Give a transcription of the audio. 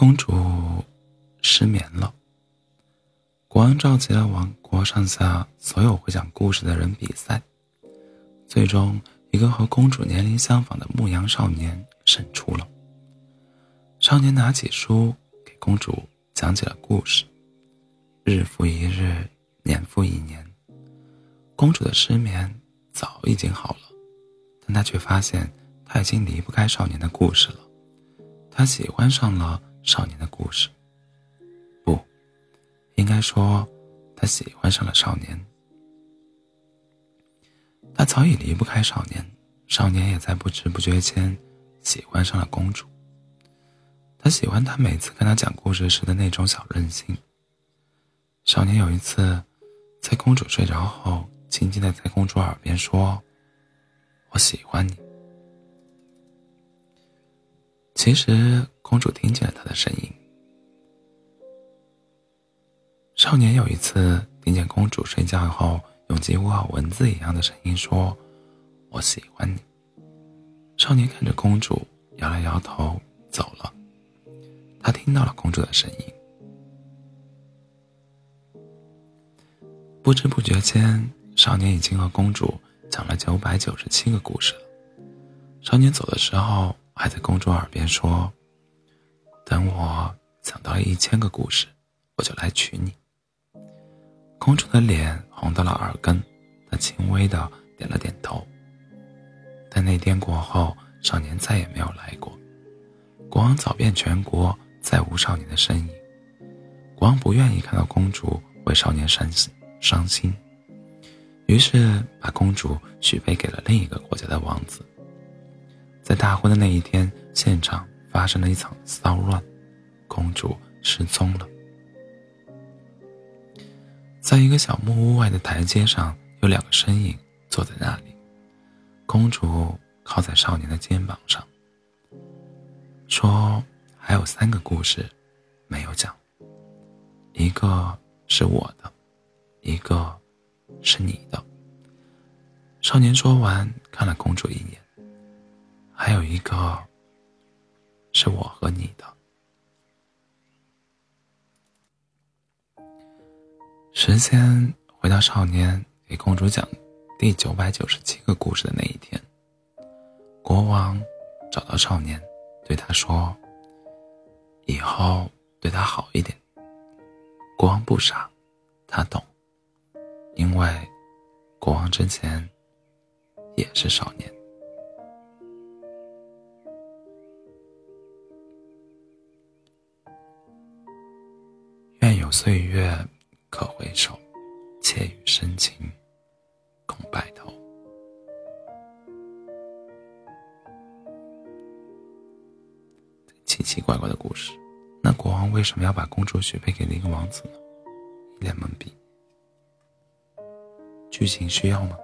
公主失眠了。国王召集了王国上下所有会讲故事的人比赛，最终一个和公主年龄相仿的牧羊少年胜出了。少年拿起书给公主讲起了故事，日复一日，年复一年，公主的失眠早已经好了，但她却发现她已经离不开少年的故事了。她喜欢上了少年的故事，不，应该说，他喜欢上了少年。他早已离不开少年，少年也在不知不觉间喜欢上了公主。他喜欢他每次跟他讲故事时的那种小任性。少年有一次，在公主睡着后，轻轻的在公主耳边说：“我喜欢你。”其实，公主听见了他的声音。少年有一次听见公主睡觉后用几乎和蚊子一样的声音说：“我喜欢你。”少年看着公主，摇了摇头，走了。他听到了公主的声音，不知不觉间，少年已经和公主讲了九百九十七个故事。少年走的时候。还在公主耳边说：“等我讲到一千个故事，我就来娶你。”公主的脸红到了耳根，她轻微的点了点头。但那天过后，少年再也没有来过。国王走遍全国，再无少年的身影。国王不愿意看到公主为少年伤心，伤心，于是把公主许配给了另一个国家的王子。在大婚的那一天，现场发生了一场骚乱，公主失踪了。在一个小木屋外的台阶上，有两个身影坐在那里。公主靠在少年的肩膀上，说：“还有三个故事没有讲，一个是我的，一个是你的。”少年说完，看了公主一眼。还有一个，是我和你的。时间回到少年给公主讲第九百九十七个故事的那一天，国王找到少年，对他说：“以后对他好一点。”国王不傻，他懂，因为国王之前也是少年。岁月可回首，且与深情共白头。奇奇怪怪的故事，那国王为什么要把公主许配给那个王子呢？一脸懵逼。剧情需要吗？